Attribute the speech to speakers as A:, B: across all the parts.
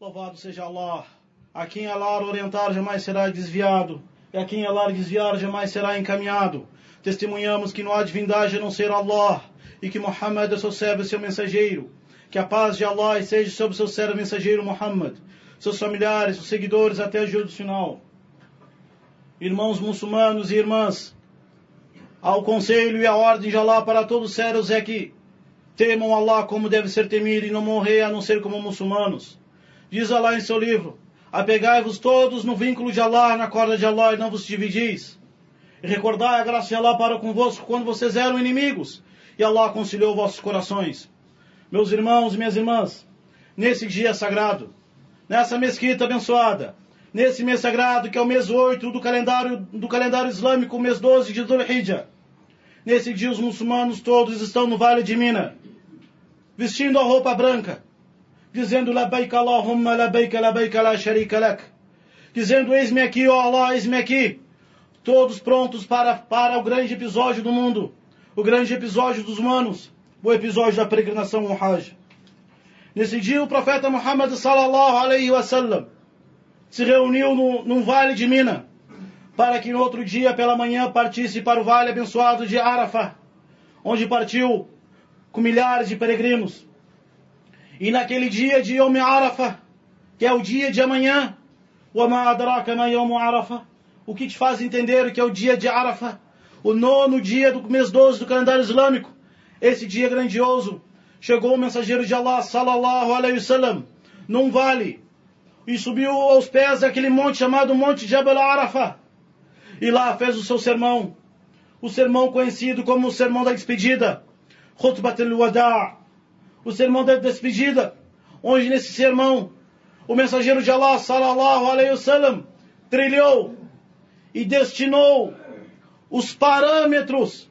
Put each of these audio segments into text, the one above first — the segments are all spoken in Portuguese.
A: Louvado seja Allah. A quem Allah orientar jamais será desviado, e a quem Allah desviar jamais será encaminhado. Testemunhamos que não há divindade a não ser Allah, e que Muhammad é seu servo e seu mensageiro. Que a paz de Allah esteja sobre seu servo mensageiro Muhammad, seus familiares, seus seguidores até o dia do final. Irmãos muçulmanos e irmãs, ao conselho e a ordem de Allah para todos os servos é que temam Allah como deve ser temido e não morrer a não ser como muçulmanos. Diz Allah em seu livro: Apegai-vos todos no vínculo de Allah, na corda de Allah, e não vos dividis. E recordai a graça de Allah para convosco quando vocês eram inimigos, e Allah conciliou vossos corações. Meus irmãos e minhas irmãs, nesse dia sagrado, nessa mesquita abençoada, nesse mês sagrado que é o mês 8 do calendário, do calendário islâmico, mês 12 de Dhul Hijjah, nesse dia os muçulmanos todos estão no Vale de Mina, vestindo a roupa branca, dizendo Labaik Allahumma Labaik Labaik La Sharika Lak. Dizendo Eis-me aqui, ó Allah, eis-me aqui. Todos prontos para, para o grande episódio do mundo, o grande episódio dos humanos, o episódio da peregrinação ao Hajj. Nesse dia o profeta Muhammad sallallahu alaihi wasallam se reuniu no, num vale de Mina, para que no outro dia pela manhã partisse para o vale abençoado de Arafah, onde partiu com milhares de peregrinos. E naquele dia de Yom Arafah, que é o dia de amanhã, o que te faz entender que é o dia de Arafah? O nono dia do mês 12 do calendário islâmico. Esse dia grandioso. Chegou o mensageiro de Allah, sallallahu alaihi wasallam, num vale, e subiu aos pés daquele monte chamado Monte Jabal Arafah. E lá fez o seu sermão. O sermão conhecido como o sermão da despedida. Khutbat al-Wada' o sermão da despedida, onde nesse sermão o mensageiro de Allah, sallallahu alaihi wasallam, trilhou e destinou os parâmetros,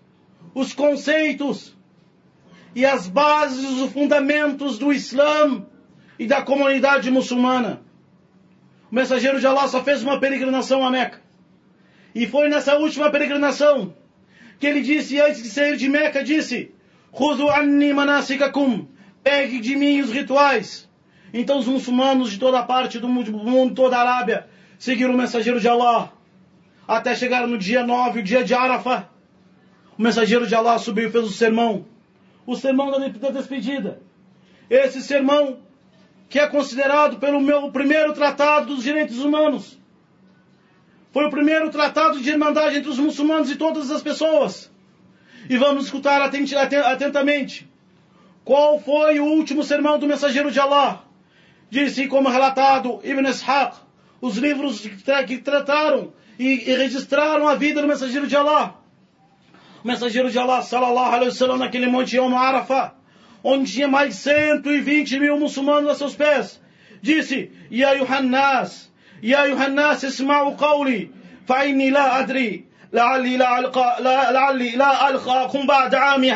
A: os conceitos e as bases, os fundamentos do Islã e da comunidade muçulmana. O mensageiro de Allah só fez uma peregrinação a Meca. E foi nessa última peregrinação que ele disse, antes de sair de Meca, disse: Khudu anni manasikakum pegue de mim os rituais. Então os muçulmanos de toda parte do mundo, toda a Arábia, seguiram o mensageiro de Allah. Até chegar no dia 9, o dia de Arafah. O mensageiro de Allah subiu e fez o sermão. O sermão da despedida. Esse sermão que é considerado pelo meu primeiro tratado dos direitos humanos. Foi o primeiro tratado de irmandade entre os muçulmanos e todas as pessoas. E vamos escutar atentamente. Qual foi o último sermão do mensageiro de Allah? Disse, assim, como relatado Ibn Ishaq, os livros que trataram e, registraram a vida do mensageiro de Allah. O mensageiro de Allah, sallallahu alaihi wasallam, naquele monte Yom Arafah, onde tinha mais de 120 mil muçulmanos a seus pés, disse, Ya Yuhannas, Ya Yuhannas, isma'u qawli, fa'inni la adri, la'alli la alqa, la'alli la alqa, kum ba'da ami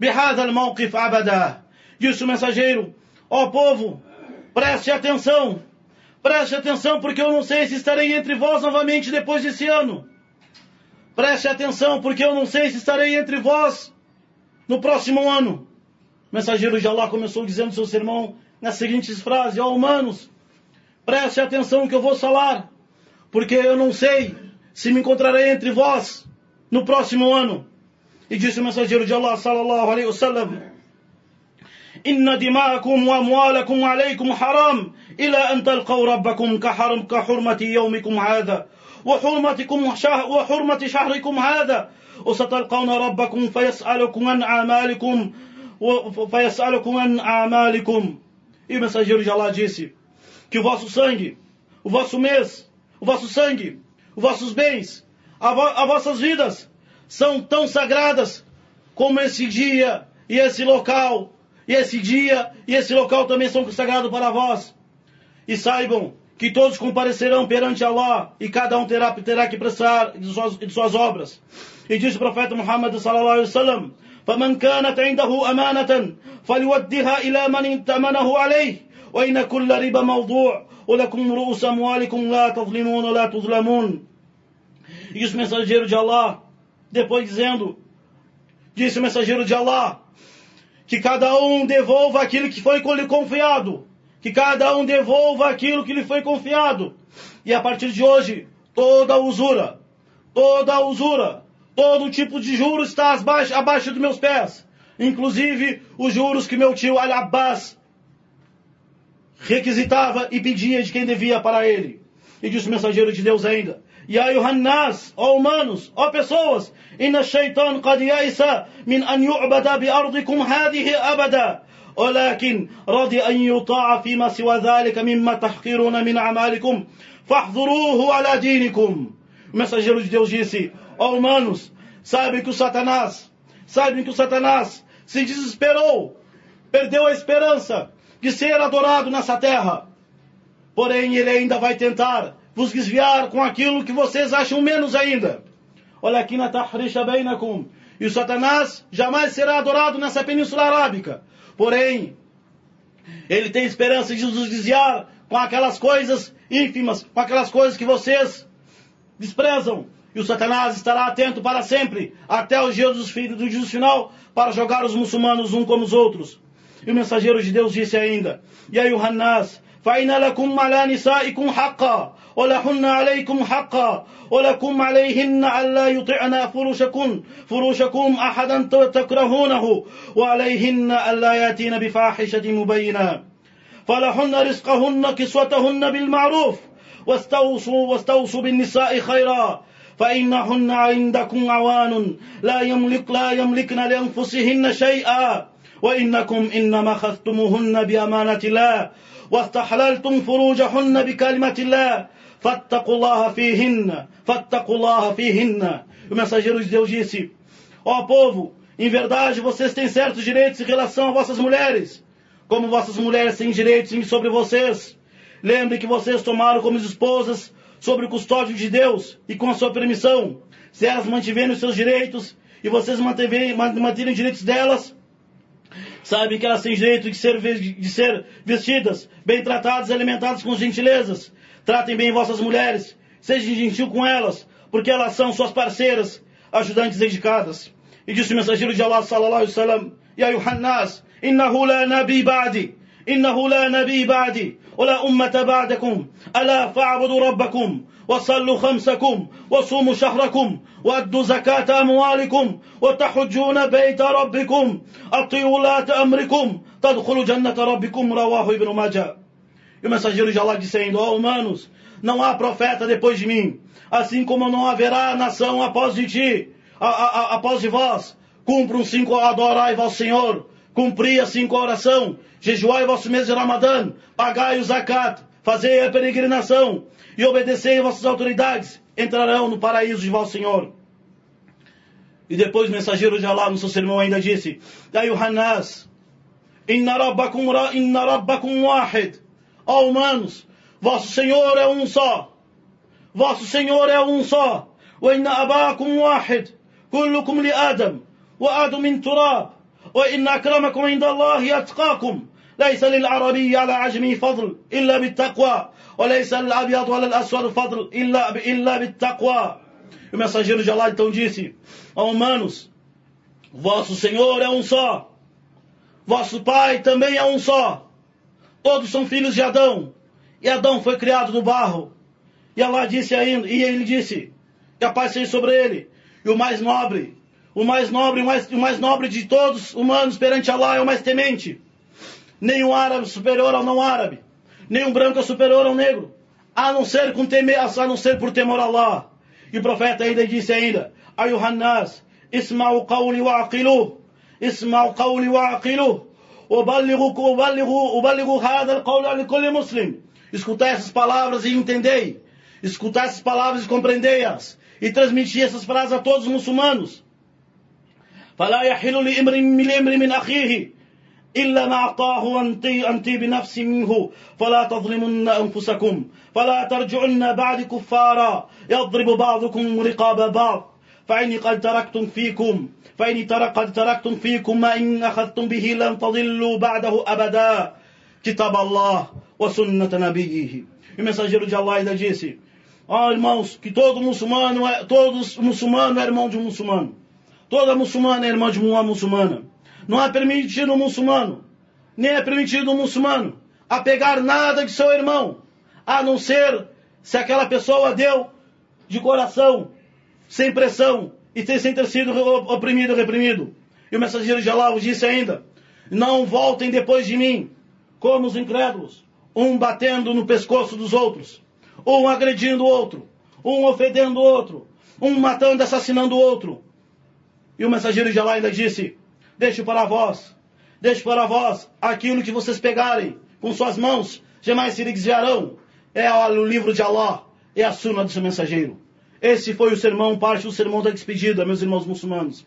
A: bihadal mawqif abada. Disse o mensageiro, ó oh, povo, preste atenção, preste atenção, porque eu não sei se estarei entre vós novamente depois desse ano. Preste atenção, porque eu não sei se estarei entre vós no próximo ano. O mensageiro de Allah começou dizendo seu sermão nas seguintes frases: Ó oh, humanos, preste atenção que eu vou falar, porque eu não sei se me encontrarei entre vós no próximo ano. E o mensageiro de Allah sallallahu alaihi wasallam: إن دماءكم وأموالكم عليكم حرام إلى أن تلقوا ربكم كحرم كحرمة يومكم هذا وحرمتكم شهر وحرمة شهركم هذا وستلقون ربكم فيسألكم عن أعمالكم فيسألكم عن أعمالكم E mensageiro de Allah disse que o vosso sangue, o vosso mês, o vosso sangue, os vossos bens, as vossas vidas são tão sagradas como esse dia e esse local. E esse dia e esse local também são sagrados para vós. E saibam que todos comparecerão perante Allah e cada um terá, terá que prestar de suas, de suas obras. E disse o profeta Muhammad sallallahu alaihi wasallam: فمن كانت عنده أمانة فليودها إلى من ائتمنه عليه وإن كل ربا موضوع ولكم رؤوس أموالكم لا تظلمون ولا تظلمون E os mensageiros de Allah depois dizendo, disse o mensageiro de Allah, que cada um devolva aquilo que foi lhe confiado, que cada um devolva aquilo que lhe foi confiado. E a partir de hoje, toda usura, toda usura, todo tipo de juros está abaixo, abaixo dos meus pés. Inclusive os juros que meu tio Al-Abbas requisitava e pedia de quem devia para ele. E disse o mensageiro de Deus ainda, يا أيها الناس ó humanos ó pessoas إن الشيطان قد يئس من أن يعبد بأرضكم هذه أبدا ولكن رضي أن يطاع فيما سوى ذلك مما تحقرون من أعمالكم فاحذروه على دينكم O mensageiro de Deus disse, ó humanos, sabem que o Satanás, sabem que o Satanás se desesperou, perdeu a esperança de ser adorado nessa terra. Porém, ele ainda vai tentar vos desviar com aquilo que vocês acham menos ainda. Olha aqui na tahrisha bainakum. E o Satanás jamais será adorado nessa península arábica. Porém, ele tem esperança de nos desviar com aquelas coisas ínfimas, com aquelas coisas que vocês desprezam. E o Satanás estará atento para sempre, até o dia dos filhos do juízo final, para jogar os muçulmanos uns como os outros. E o mensageiro de Deus disse ainda: E aí o Hannas, فإن لكم على نسائكم حقا ولهن عليكم حقا ولكم عليهن ألا يطعن فرشكم فرشكم أحدا تكرهونه وعليهن ألا يأتين بفاحشة مبينة فلهن رزقهن كسوتهن بالمعروف واستوصوا واستوصوا بالنساء خيرا فإنهن عندكم عوان لا يملك لا يملكن لأنفسهن شيئا وإنكم إنما أخذتموهن بأمانة الله واستحللتم فروجهن بكلمة الله Fattakullah fihinna, fattakullah fihinna. O mensageiro de Deus disse, ó oh, povo, em verdade vocês têm certos direitos em relação a vossas mulheres, como vossas mulheres têm direitos sobre vocês. Lembre que vocês tomaram como esposas sobre o custódio de Deus e com a sua permissão. Se elas mantiverem os seus direitos e vocês mantiverem, os direitos delas, sabem que elas têm direito de ser, de ser vestidas, bem tratadas e alimentadas com gentilezas. Tratem bem vossas mulheres, sejam gentil com elas, porque elas são suas parceiras, ajudantes dedicadas. E disse o mensageiro de Allah, sallallahu alaihi wasallam, Ya Yuhannas, innahu la nabi ba'di, innahu la nabi ba'di, ولا أمة بعدكم ألا فاعبدوا ربكم وصلوا خمسكم وصوموا شهركم وأدوا زكاة أموالكم وتحجون بيت ربكم أطيعوا ولاة أمركم تدخلوا جنة ربكم رواه ابن ماجه e o mensageiro de Allah dizendo, ó oh, humanos, não há profeta depois de mim, assim como não haverá nação após de ti, a, a, após de vós. Cumpram cinco, adorai vosso Senhor, cumpri a cinco oração, jejuai vosso mês de Ramadã, pagai o zakat, fazei a peregrinação e obedecei vossas autoridades, entrarão no paraíso de vosso Senhor. E depois o mensageiro de Allah no seu sermão ainda disse, Daí o Hanas, Inna rabbakum, inna rabbakum wahid Ó humanos, vosso Senhor é um só. Vosso Senhor é um só. وإن أباكم واحد كلكم لآدم وآدم من تراب وإن أكرمكم عند الله أتقاكم ليس للعربي على عجمي فضل إلا بالتقوى وليس للأبيض ولا الأسود فضل إلا, إلا بالتقوى o mensageiro de Allah então disse a humanos vosso Senhor é um só vosso Pai também é um só Todos são filhos de Adão. E Adão foi criado do barro. E Allah disse ainda, e ele disse, que a paz seja sobre ele. E o mais nobre, o mais nobre, o mais, o mais nobre de todos humanos perante Allah é o mais temente. Nenhum árabe superior ao não árabe, nenhum branco é superior ao negro, a não ser com temer, a não ser por temor a Allah. E o profeta ainda disse ainda: Ayuhannas, isma'u qawli wa aqilu, isma'u qawli wa'aqilu. وبلغوا وبلغوا هذا القول لكل مسلم. Escutai essas palavras e entendei. Escutai essas palavras e compreendei-as. E transmitir essas frases a todos os muçulmanos. فلا يحل لامر من امر من أخيه إلا ما أعطاه أنتي, أنتي بنفس منه فلا تظلمن أنفسكم فلا ترجعن بعد كفارا يضرب بعضكم رقاب بعض فإني قد تركتم فيكم فإني قد تركتم فيكم ما إن أخذتم به لن تضلوا بعده أبدا كتاب الله وسنة نبيه E o mensageiro de Allah ainda disse: Ó oh, irmãos, que todo muçulmano é, todo muçulmano é irmão de um muçulmano. Toda muçulmana é irmã de uma muçulmana. Não é permitido um muçulmano, nem é permitido um muçulmano a pegar nada de seu irmão, a não ser se aquela pessoa deu de coração, sem pressão e sem ter sido oprimido, reprimido. E o mensageiro de Allah disse ainda: Não voltem depois de mim, como os incrédulos, um batendo no pescoço dos outros, um agredindo o outro, um ofendendo o outro, um matando, assassinando o outro. E o mensageiro de Allah ainda disse: Deixe para vós, deixe para vós aquilo que vocês pegarem com suas mãos, jamais se desviarão. É o livro de Allah, é a suna do seu mensageiro. Esse foi o sermão, parte do sermão da despedida, meus irmãos muçulmanos.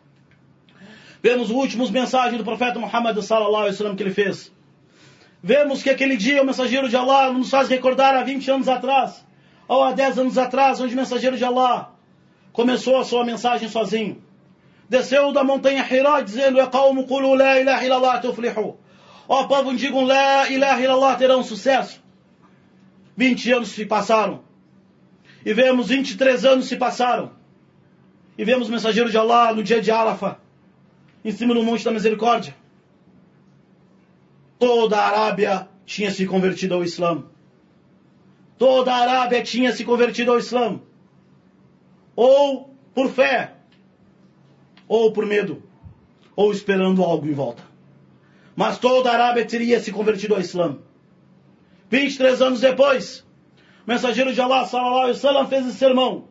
A: Vemos os últimos mensagens do profeta Muhammad sallallahu alaihi wasallam que ele fez. Vemos que aquele dia o mensageiro de Allah nos faz recordar há 20 anos atrás, ou há 10 anos atrás, onde o mensageiro de Allah começou a sua mensagem sozinho. Desceu da montanha Hira dizendo: "Ya qawm qulu la ilaha illallah tuflihu". Ó povo, digam la ilaha illallah terão sucesso. 20 anos se passaram. E vemos 23 anos se passaram. E vemos o mensageiro de Allah no dia de Arafah, em cima do Monte da Misericórdia. Toda a Arábia tinha se convertido ao Islã. Toda a Arábia tinha se convertido ao Islã. Ou por fé, ou por medo, ou esperando algo em volta. Mas toda a Arábia teria se convertido ao Islã. 23 anos depois, o mensageiro de Allah, sallallahu alaihi wasallam, fez esse sermão.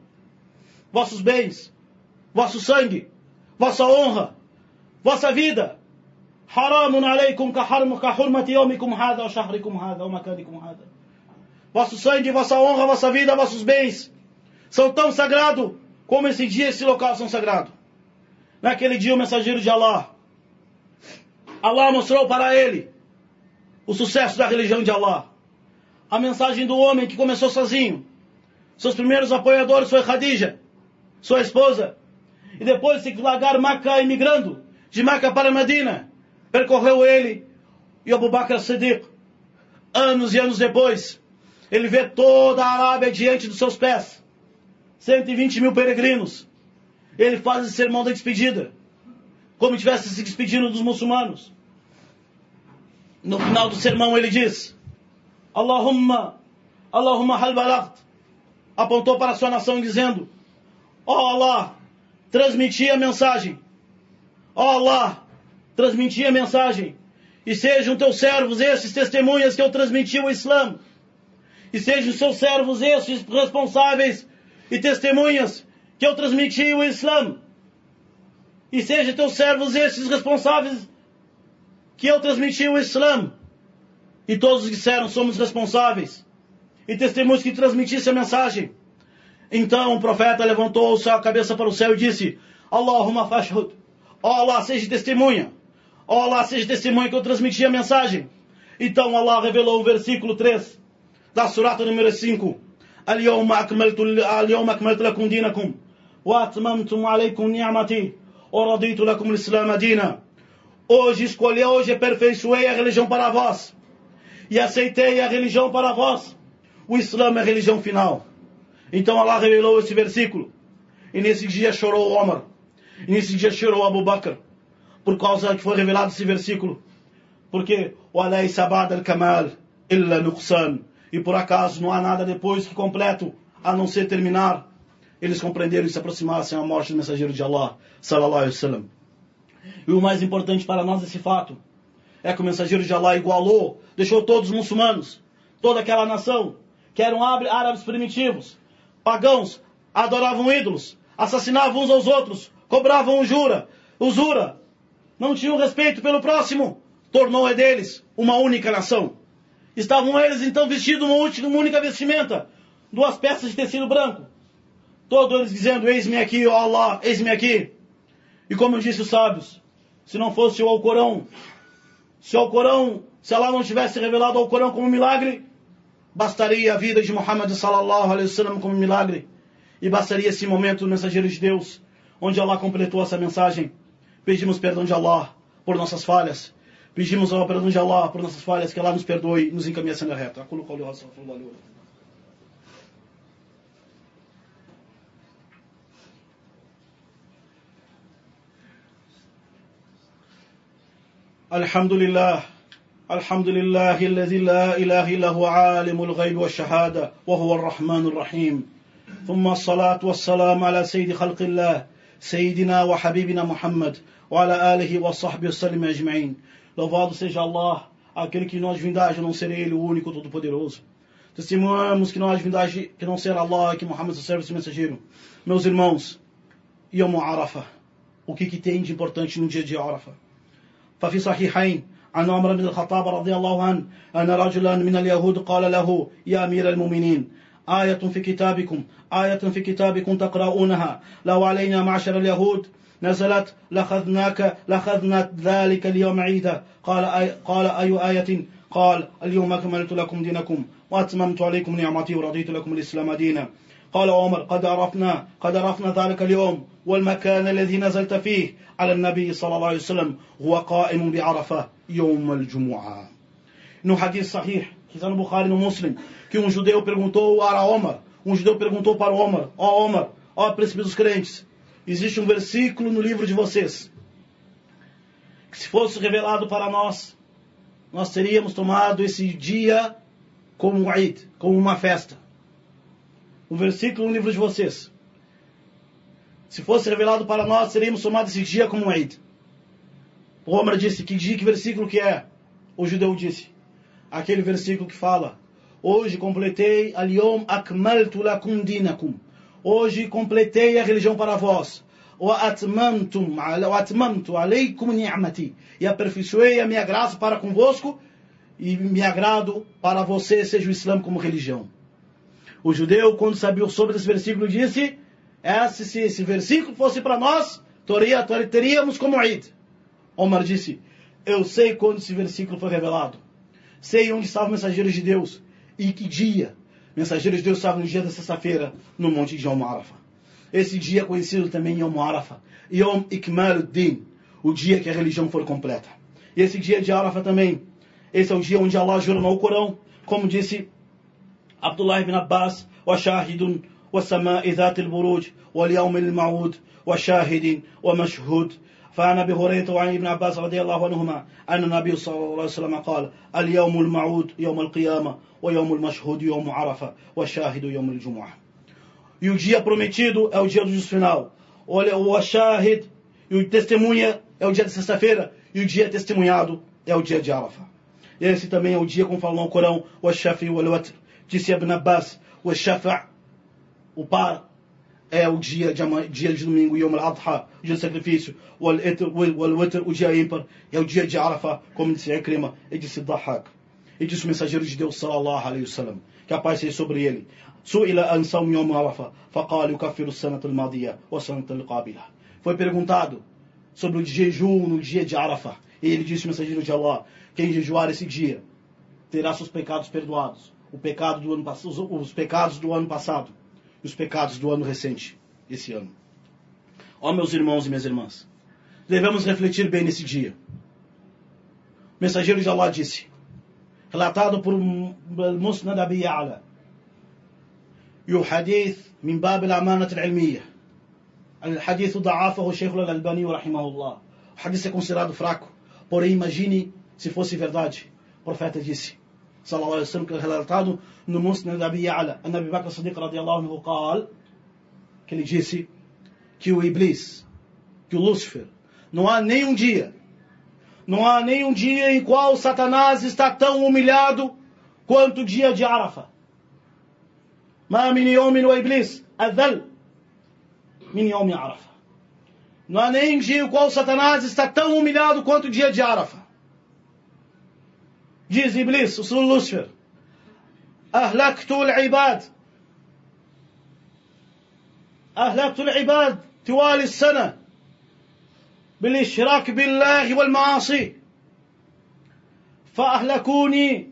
A: Vossos bens, vosso sangue, vossa honra, vossa vida. Haramun aleikum kahurmati yomikum hada, shahrikum hada, makanikum hada. Vosso sangue, vossa honra, vossa vida, vossos bens são tão sagrados como esse dia esse local são sagrados. Naquele dia o mensageiro de Allah, Allah mostrou para ele o sucesso da religião de Allah a mensagem do homem que começou sozinho. Seus primeiros apoiadores foi Khadija, sua esposa. E depois de largar Maca imigrando, de Maca para Medina, percorreu ele e Abu Bakr Siddiq. Anos e anos depois, ele vê toda a Arábia diante dos seus pés. 120 mil peregrinos. Ele faz esse sermão da despedida. Como tivesse se despedindo dos muçulmanos. No final do sermão ele diz: Allahumma, Allahumma hal balagt. Apontou para a sua nação dizendo: Ó oh Allah, transmiti a mensagem. Ó oh Allah, transmiti a mensagem. E sejam teus servos esses testemunhas que eu transmiti o Islã. E sejam seus servos esses responsáveis e testemunhas que eu transmiti o Islã. E sejam teus servos esses responsáveis que eu transmiti o Islã. E todos disseram: somos responsáveis. E testemunhos que transmitissem a mensagem. Então o profeta levantou sua cabeça para o céu e disse: Allahumma fashhud. Ó Allah, seja testemunha. Ó Allah, seja testemunha que eu transmiti a mensagem. Então Allah revelou o versículo 3 da surata número 5. اليوم أكملت اليوم أكملت لكم دينكم وأتممتم عليكم نعمتي ورضيت لكم الإسلام دينا. Hoje escolhi, hoje aperfeiçoei a religião para vós e aceitei a religião para vós. O Islã é a religião final. Então Allah revelou esse versículo. E nesse dia chorou Omar. E nesse dia chorou Abu Bakr. Por causa que foi revelado esse versículo. Porque al-kamal illa nuqsan. E por acaso não há nada depois que completo, a não ser terminar. Eles compreenderam e se aproximassem à morte do mensageiro de Allah, sallallahu alaihi wasallam. E o mais importante para nós é esse fato é que o mensageiro de Allah igualou, deixou todos os muçulmanos, toda aquela nação, que eram árabes primitivos, pagãos, adoravam ídolos, assassinavam uns aos outros, cobravam usura, usura, não tinham respeito pelo próximo, tornou é deles uma única nação. Estavam eles então vestidos uma, uma única vestimenta, duas peças de tecido branco. Todos eles dizendo, eis-me aqui, ó Allah, eis-me aqui. E como disse os sábios, se não fosse o Alcorão, se o Corão, se Allah não tivesse revelado ao Corão como milagre, bastaria a vida de Muhammad sallallahu alaihi wasallam como milagre. E bastaria esse momento mensageiro de Deus, onde Allah completou essa mensagem. Pedimos perdão de Allah por nossas falhas. Pedimos ao perdão de Allah por nossas falhas, que Allah nos perdoe e nos encaminhe a senda reta. الحمد لله الحمد لله الذي لا إله إلا هو عالم الغيب والشهادة وهو الرحمن الرحيم ثم الصلاة والسلام على سيد خلق الله سيدنا وحبيبنا محمد وعلى آله وصحبه وسلم أجمعين Louvado seja Allah, aquele que não há divindade a não ser Ele, o único todo-poderoso. Testemunhamos que não há divindade que não ser Allah, que Muhammad é o servo e mensageiro. Meus irmãos, Yom Arafah, o que, que tem de importante no dia de Arafah? ففي صحيحين عن عمر بن الخطاب رضي الله عنه أن رجلا من اليهود قال له يا أمير المؤمنين آية في كتابكم آية في كتابكم تقرؤونها. لو علينا معشر اليهود نزلت لخذناك لخذنا ذلك اليوم عيدا. قال أي قال أي آية؟ قال اليوم أكملت لكم دينكم وأتممت عليكم نعمتي ورضيت لكم الإسلام دينا. قال عمر قد عرفنا قد عرفنا ذلك اليوم والمكان الذي نزلت فيه على النبي صلى الله عليه وسلم هو قائم بعرفة يوم الجمعة No hadith sahih, que está no Bukhari no Muslim, que um judeu perguntou para Omar, um judeu perguntou para Omar, ó oh Omar, ó oh, príncipe dos crentes, existe um versículo no livro de vocês, que se fosse revelado para nós, nós teríamos tomado esse dia como um Eid, como uma festa. Um versículo no livro de vocês. Se fosse revelado para nós, teríamos tomado esse dia como um Eid. O Omar disse, que dia, que versículo que é? O judeu disse, aquele versículo que fala, hoje completei al-yom akmaltu lakum dinakum. Hoje completei a religião para vós. وَأَتْمَمْتُ عَلَيْكُمْ نِعْمَتِي E aperfeiçoei a minha graça para convosco e me agrado para você seja o Islã como religião. O judeu, quando sabia sobre esse versículo, disse: se esse versículo fosse para nós, teríamos como Eid. Omar disse: Eu sei quando esse versículo foi revelado. Sei onde estavam os mensageiros de Deus e que dia. Mensageiros de Deus estavam no dia da sexta-feira no monte de Yom. Esse dia é conhecido também Yom Arafah. Yom Ikmaluddin. O dia que a religião for completa. E esse dia de Arafah também esse é o dia onde Allah jura no Corão, como disse Abdullah ibn Abbas, وشاهد والسماء ذات البروج واليوم الموعود وشاهد ومشهود فعن ابي هريره وعن ابن عباس رضي الله عنهما ان النبي صلى الله عليه وسلم قال اليوم الموعود يوم القيامه ويوم المشهود يوم عرفه والشاهد يوم الجمعه E o dia prometido é o dia do juízo final. Olha, o Ashahid e o testemunha é o dia de sexta-feira. E o dia testemunhado é o dia de Arafah. Esse também é o dia, como fala no Corão, o Shafi o Watr. disse Ibn Abbas, o Shafa, o par, é o dia, dia de domingo, Yom al-Adha, dia do sacrifício, o Al-Witr, o dia ímpar, é o dia de Arafah, como disse Ikrima, e disse Dahak, e disse o mensageiro de Deus, sallallahu alaihi wasallam, que a paz seja sobre ele. Su'ila an sawm yawm faqal sanat al-madiya wa sanat al-qabila. Foi perguntado sobre o jejum no dia de Arafah, e ele disse o mensageiro de Allah, quem jejuar esse dia, terá seus pecados perdoados o pecado do ano passado, os pecados do ano passado e os pecados do ano recente, esse ano. Ó meus irmãos e minhas irmãs, devemos refletir bem nesse dia. O mensageiro de Allah disse, relatado por Musnad Abi Ya'la, e o hadith min bab al-amanat al-ilmiyah. Al-hadith da'afahu Sheikh al-Albani rahimahullah. O hadith é considerado fraco, porém imagine se fosse verdade. O profeta disse, sallallahu alaihi wasallam, que é relatado no Musnad da Abi Ya'la, a Nabi Bakr Sadiq radiallahu anhu qal, que ele disse que o Iblis, que o Lúcifer, não há nenhum dia, não há nenhum dia em qual Satanás está tão humilhado quanto o dia de Arafah. ما من يوم وإبليس أذل من يوم عرفة não há nem dia o qual Satanás está tão humilhado quanto o dia de Arafah. جيز إبليس وصل لوسفر أهلكت العباد. أهلكت العباد طوال السنة بالإشراك بالله والمعاصي. فأهلكوني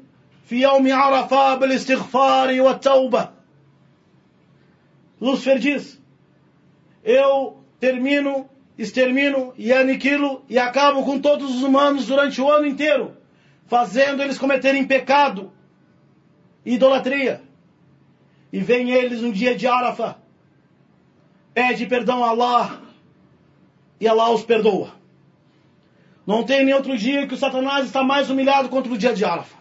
A: في يوم عرفة بالاستغفار والتوبة. لوسفر جيز إيو ترمينو استرمينو يانيكيلو يعكابو كون todos os humanos durante o ano inteiro fazendo eles cometerem pecado, idolatria. E vem eles no dia de Arafah, pede perdão a Allah e Allah os perdoa. Não tem nem outro dia que o Satanás está mais humilhado contra o dia de Arafa.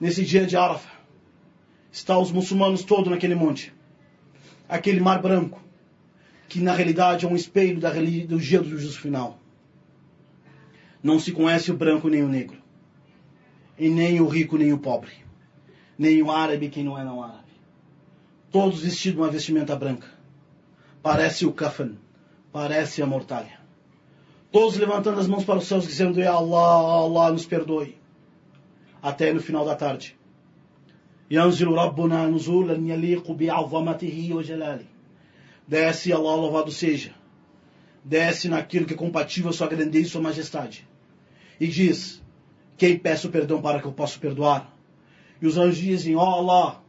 A: Nesse dia de Arafa, estão os muçulmanos todos naquele monte. Aquele mar branco, que na realidade é um espelho da, do dia do juízo final. Não se conhece o branco nem o negro E nem o rico nem o pobre. Nem o árabe quem não é não árabe. Todos vestidos uma vestimenta branca. Parece o kafan. Parece a mortalha. Todos levantando as mãos para os céus, dizendo: Ya Allah, Allah nos perdoe. Até no final da tarde. ينزل ربنا نزولا يليق بعظمته وجلاله Desce Allah, louvado seja. Desce naquilo que é compatível a sua grandeza e sua majestade. E diz: quem peço perdão para que eu possa perdoar? E os anjos dizem: Ó oh Allah,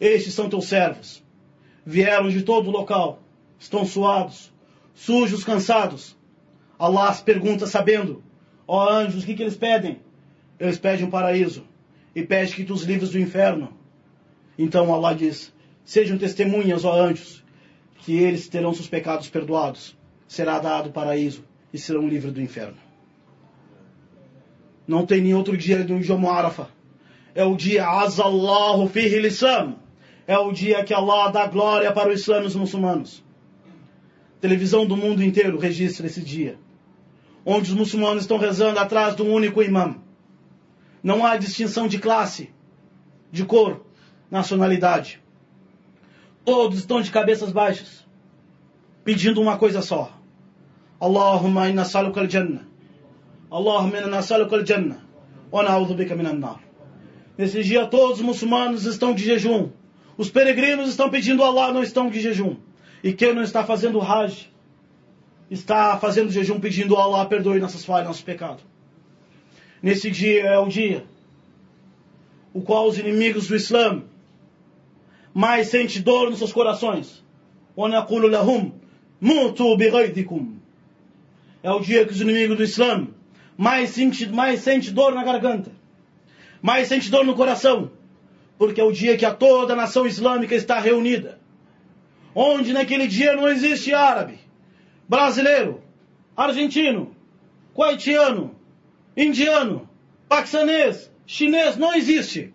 A: estes são teus servos. Vieram de todo o local. Estão suados, sujos, cansados. Allah pergunta sabendo: Ó oh anjos, o que, que eles pedem? Eles pedem um paraíso e pedem que tu os livres do inferno. Então Allah diz: Sejam testemunhas, ó anjos, que eles terão seus pecados perdoados. Será dado o paraíso e serão livres do inferno. Não tem nem outro dia do Yom Arafa. É o dia Azallahu fihi lisam. É o dia que Allah dá glória para os muçulmanos. A televisão do mundo inteiro registra esse dia. Onde os muçulmanos estão rezando atrás de um único imã. Não há distinção de classe, de cor, nacionalidade. Todos estão de cabeças baixas, pedindo uma coisa só. Allahumma inna saluka al-jannah. Allahumma inna saluka al-jannah. Wa na'udhu bika minan nar. Nesse dia todos os muçulmanos estão de jejum. Os peregrinos estão pedindo a Allah, não estão de jejum. E quem não está fazendo Hajj, está fazendo jejum pedindo a Allah perdoe nossas falhas, nossos pecados. Nesse dia é o dia o qual os inimigos do Islã mais sentem dor nos seus corações. É o dia que os inimigos do Islã mais sentem mais sente dor na garganta, mais sente dor no coração, porque é o dia que a toda a nação islâmica está reunida. Onde naquele dia não existe árabe, brasileiro, argentino, coitiano, indiano, paquistanês, chinês, não existe.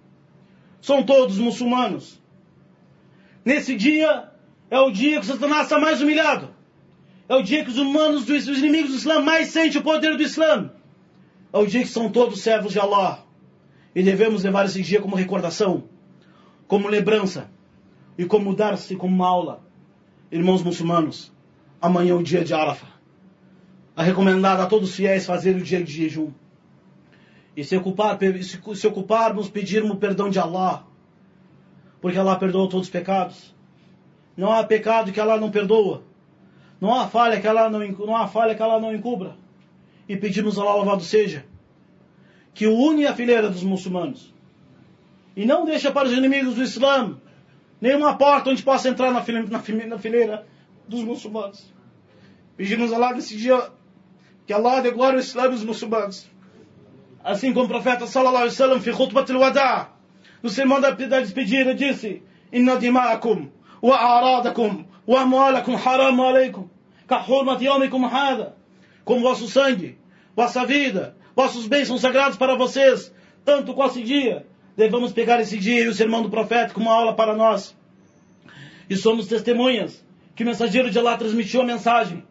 A: São todos muçulmanos. Nesse dia é o dia que Satanás está mais humilhado. É o dia que os humanos, os inimigos do Islã mais sentem o poder do Islã. É o dia que são todos servos de Allah. E devemos levar esse dia como recordação, como lembrança e como dar-se como uma aula. Irmãos muçulmanos, amanhã é o dia de Arafah. É recomendado a todos os fiéis fazer o dia de jejum. E se, ocupar, se, ocuparmos, pedirmos perdão de Allah. Porque Allah perdoa todos os pecados. Não há pecado que Allah não perdoa. Não há falha que Allah não, não, há falha que Allah não encubra. E pedimos a Allah louvado seja. Que une a fileira dos muçulmanos. E não deixa para os inimigos do Islã nenhuma porta onde possa entrar na fileira, na fileira dos muçulmanos. Pedimos a Allah nesse dia que Allah dê glória ao Islã e aos muçulmanos. Assim como o profeta sallallahu alaihi wasallam fi al-wada, no sermão da despedida disse: "Inna dima'akum wa a'radakum wa amwalakum haram alaykum ka hurmat yawmikum hada." Como vosso sangue, vossa vida, vossos bens são sagrados para vocês, tanto qual esse dia. Devemos pegar esse dia e o sermão do profeta como uma aula para nós. E somos testemunhas que o mensageiro de Allah transmitiu a mensagem.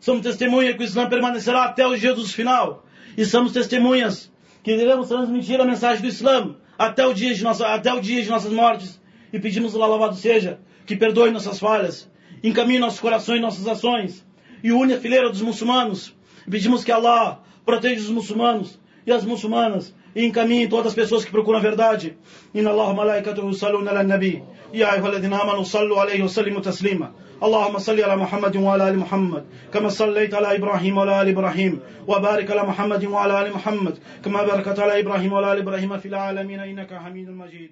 A: Somos testemunhas que o Islã permanecerá até o dia do final. E somos testemunhas que devemos transmitir a mensagem do Islã até o dia de, nossa, até o dia de nossas mortes. E pedimos Allah louvado seja, que perdoe nossas falhas, encaminhe nossos corações e nossas ações, e une a fileira dos muçulmanos. E pedimos que Allah proteja os muçulmanos e as muçulmanas, e encaminhe todas as pessoas que procuram a verdade. Inna Allah malaikatuhu saluna ala nabi. Ya ayyuhalladhina amanu sallu alayhi wa sallimu taslima. اللهم صل على محمد وعلى ال محمد كما صليت على ابراهيم وعلى ال ابراهيم وبارك على محمد وعلى ال محمد كما باركت على ابراهيم وعلى ال ابراهيم في العالمين انك حميد مجيد